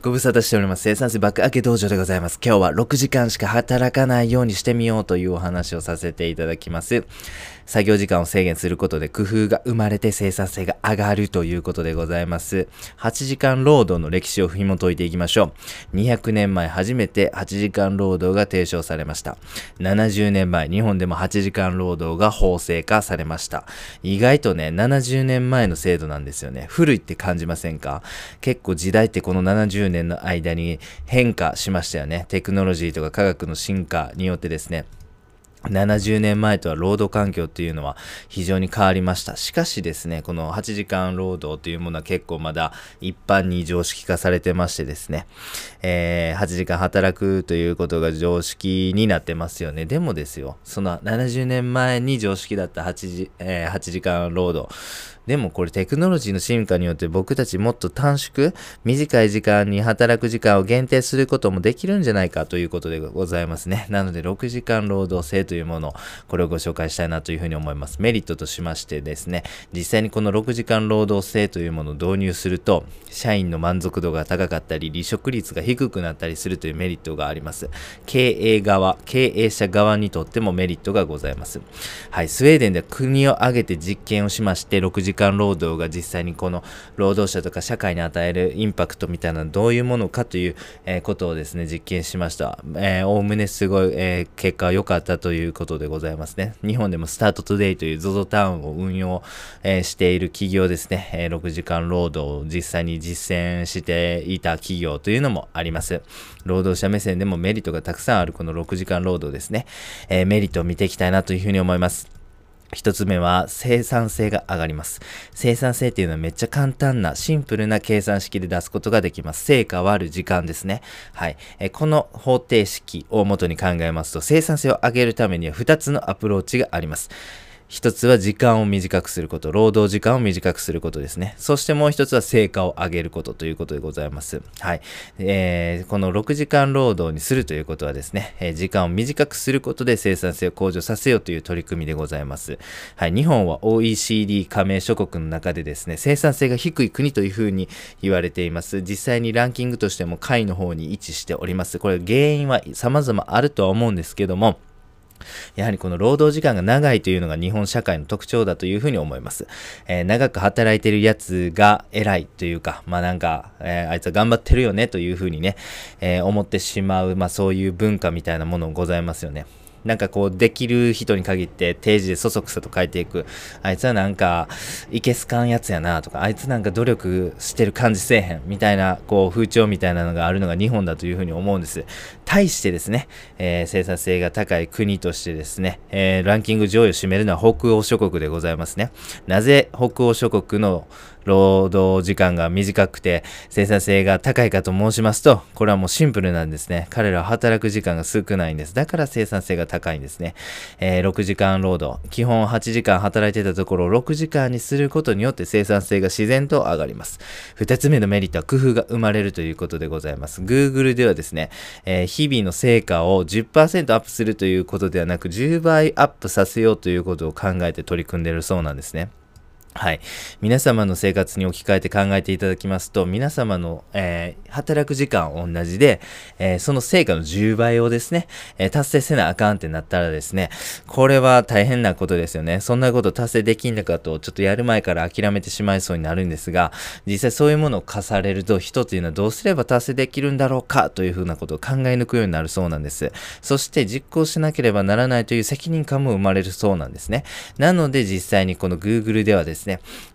ご無沙汰しております。生産性爆上げ道場でございます。今日は6時間しか働かないようにしてみようというお話をさせていただきます。作業時間を制限することで工夫が生まれて生産性が上がるということでございます。8時間労働の歴史を紐解いていきましょう。200年前初めて8時間労働が提唱されました。70年前、日本でも8時間労働が法制化されました。意外とね、70年前の制度なんですよね。古いって感じませんか？結構時代ってこの70年の間に変化しましたよね。テクノロジーとか科学の進化によってですね。70年前とは労働環境っていうのは非常に変わりました。しかしですね、この8時間労働というものは結構まだ一般に常識化されてましてですね、えー8時間働くということが常識になってますよね。でもですよ、その70年前に常識だった8時,、えー8時間労働。でもこれテクノロジーの進化によって僕たちもっと短縮、短い時間に働く時間を限定することもできるんじゃないかということでございますね。なので6時間労働制といういうもの、これをご紹介したいなというふうに思います。メリットとしましてですね、実際にこの6時間労働制というものを導入すると、社員の満足度が高かったり、離職率が低くなったりするというメリットがあります。経営側、経営者側にとってもメリットがございます。はい、スウェーデンでは国を挙げて実験をしまして、6時間労働が実際にこの労働者とか社会に与えるインパクトみたいなどういうものかという、えことをですね、実験しました。えー、おおむねすごい、えー結果良かったといういうことでございますね。日本でもスタートトゥデイという ZOZO タウンを運用、えーしている企業ですね、えー6時間労働を実際に実践していた企業というのもあります。労働者目線でもメリットがたくさんあるこの6時間労働ですね、えーメリットを見ていきたいなというふうに思います。一つ目は生産性が上がります。生産性っていうのはめっちゃ簡単なシンプルな計算式で出すことができます。成果割る時間ですね。はい。えこの方程式を元に考えますと生産性を上げるためには2つのアプローチがあります。一つは時間を短くすること、労働時間を短くすることですね。そしてもう一つは成果を上げることということでございます。はい。えーこの6時間労働にするということはですね、えー時間を短くすることで生産性を向上させようという取り組みでございます。はい。日本は OECD 加盟諸国の中でですね、生産性が低い国というふうに言われています。実際にランキングとしても下位の方に位置しております。これ原因は様々あるとは思うんですけども、やはりこの労働時間が長いというのが日本社会の特徴だというふうに思います。えー長く働いてるやつが偉いというか、まあなんか、えーあいつは頑張ってるよねというふうにね、えー思ってしまう、まあそういう文化みたいなものございますよね。なんかこう、できる人に限って定時でそそくさと書いていく。あいつはなんか、いけすかんやつやなとか、あいつなんか努力してる感じせえへんみたいな、こう、風潮みたいなのがあるのが日本だというふうに思うんです。対してですね、えー生産性が高い国としてですね、えーランキング上位を占めるのは北欧諸国でございますね。なぜ北欧諸国の労働時間が短くて生産性が高いかと申しますと、これはもうシンプルなんですね。彼らは働く時間が少ないんです。だから生産性が高いんですね。えー6時間労働。基本8時間働いてたところを6時間にすることによって生産性が自然と上がります。2つ目のメリットは工夫が生まれるということでございます。Google ではですね、えー日々の成果を10%アップするということではなく10倍アップさせようということを考えて取り組んでいるそうなんですね。はい。皆様の生活に置き換えて考えていただきますと、皆様の、えー働く時間同じで、えーその成果の10倍をですね、えー達成せなあかんってなったらですね、これは大変なことですよね。そんなこと達成できんのかと、ちょっとやる前から諦めてしまいそうになるんですが、実際そういうものを課されると、人というのはどうすれば達成できるんだろうかというふうなことを考え抜くようになるそうなんです。そして実行しなければならないという責任感も生まれるそうなんですね。なので実際にこの Google ではですね、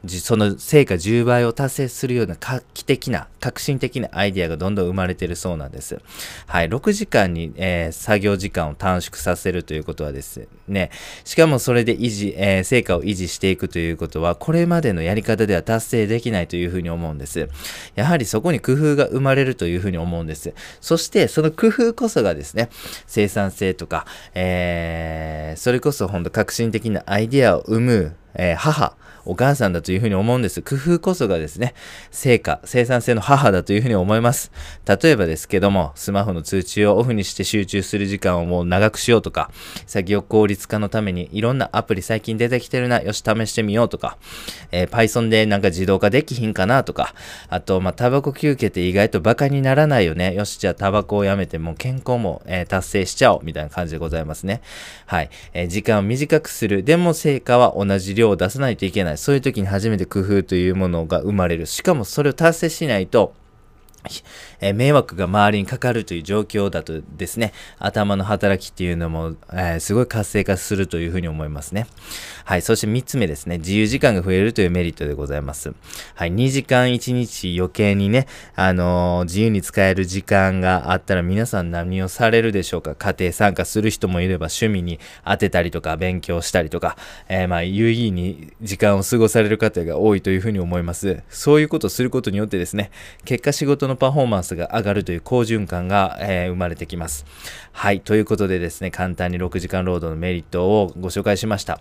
じその成果10倍を達成するような画期的な、革新的なアイデアがどんどん生まれてるそうなんです。はい、6時間に、えー作業時間を短縮させるということはですね、しかもそれで維持、えー成果を維持していくということは、これまでのやり方では達成できないというふうに思うんです。やはりそこに工夫が生まれるというふうに思うんです。そして、その工夫こそがですね、生産性とか、えーそれこそ本当革新的なアイデアを生む、えー母お母さんだというふうに思うんです。工夫こそがですね、成果、生産性の母だというふうに思います。例えばですけども、スマホの通知をオフにして集中する時間をもう長くしようとか、作業効率化のためにいろんなアプリ最近出てきてるな、よし試してみようとか、えー、Python でなんか自動化できひんかなとか、あと、まあ、タバコ休憩って意外とバカにならないよね。よし、じゃあタバコをやめてもう健康も、えー、達成しちゃおうみたいな感じでございますね。はい。えー、時間を短くする。でも成果は同じ量を出さないといけない。そういう時に初めて工夫というものが生まれる。しかもそれを達成しないと、えー、迷惑が周りにかかるという状況だとですね、頭の働きっていうのも、えー、すごい活性化するというふうに思いますね。はい。そして3つ目ですね、自由時間が増えるというメリットでございます。はい。2時間1日余計にね、あのー、自由に使える時間があったら皆さん何をされるでしょうか？家庭参加する人もいれば趣味に当てたりとか勉強したりとか、えまあ、有意義に時間を過ごされる方が多いというふうに思います。そういうことをすることによってですね、結果仕事ののパフォーマンスが上がるという好循環が、えー、生まれてきます。はい。ということでですね、簡単に6時間労働のメリットをご紹介しました。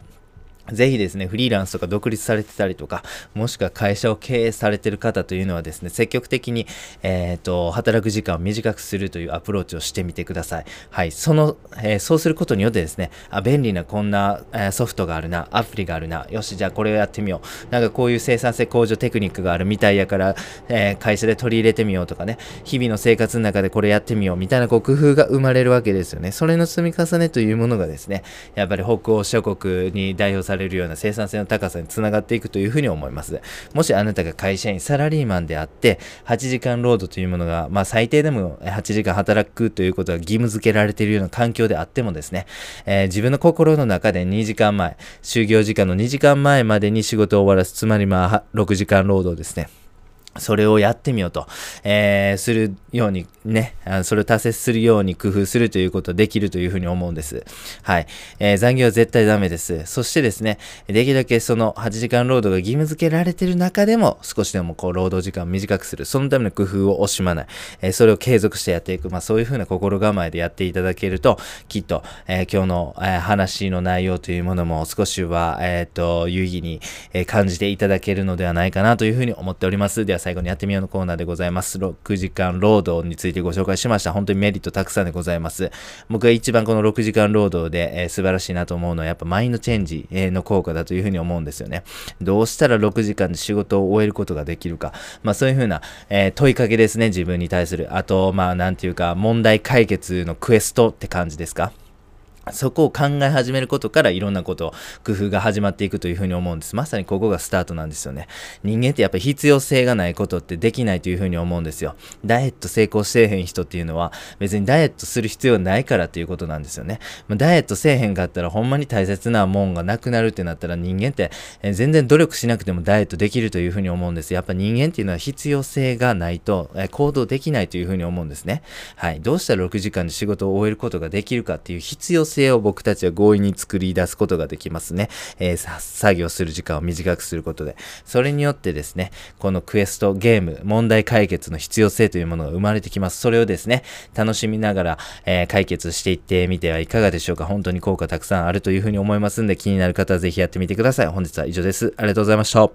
ぜひですね、フリーランスとか独立されてたりとか、もしくは会社を経営されてる方というのはですね、積極的に、えっ、ー、と、働く時間を短くするというアプローチをしてみてください。はい。その、えー、そうすることによってですね、あ、便利なこんな、えー、ソフトがあるな、アプリがあるな、よし、じゃあこれをやってみよう。なんかこういう生産性向上テクニックがあるみたいやから、え会社で取り入れてみようとかね、日々の生活の中でこれやってみようみたいなこう工夫が生まれるわけですよね。それの積み重ねというものがですね、やっぱり北欧諸国に代表されされるような生産性の高さにつながっていくというふうに思います。もしあなたが会社員、サラリーマンであって、8時間労働というものが、まあ最低でも8時間働くということが義務付けられているような環境であってもですね、えー、自分の心の中で2時間前、就業時間の2時間前までに仕事を終わらす、つまりまあ6時間労働ですね。それをやってみようと、えー、するようにね、それを達成するように工夫するということできるというふうに思うんです。はい。えー、残業は絶対ダメです。そしてですね、できるだけその8時間労働が義務付けられている中でも、少しでもこう、労働時間を短くする。そのための工夫を惜しまない。えー、それを継続してやっていく。まあ、そういうふうな心構えでやっていただけると、きっと、えー、今日の、え話の内容というものも少しは、えっ、と、有意義に、え感じていただけるのではないかなというふうに思っております。では最後にやってみようのコーナーでございます。6時間労働についてご紹介しました。本当にメリットたくさんでございます。僕が一番この6時間労働で、えー、素晴らしいなと思うのはやっぱマインドチェンジ、えの効果だというふうに思うんですよね。どうしたら6時間で仕事を終えることができるか。まあそういうふうな、えー、問いかけですね、自分に対する。あと、まあなんていうか、問題解決のクエストって感じですか？そこを考え始めることからいろんなこと、工夫が始まっていくというふうに思うんです。まさにここがスタートなんですよね。人間ってやっぱり必要性がないことってできないというふうに思うんですよ。ダイエット成功してへん人っていうのは別にダイエットする必要ないからということなんですよね。まあ、ダイエットせえへんかったらほんまに大切なもんがなくなるってなったら人間って、え全然努力しなくてもダイエットできるというふうに思うんです。やっぱ人間っていうのは必要性がないと、え行動できないというふうに思うんですね。はい。どうしたら6時間で仕事を終えることができるかっていう必要性性を僕たちは強引に作り出すことができますね。えー、作業する時間を短くすることで。それによってですね、このクエスト、ゲーム、問題解決の必要性というものが生まれてきます。それをですね、楽しみながら、えー、解決していってみてはいかがでしょうか。本当に効果たくさんあるというふうに思いますんで、気になる方はぜひやってみてください。本日は以上です。ありがとうございました。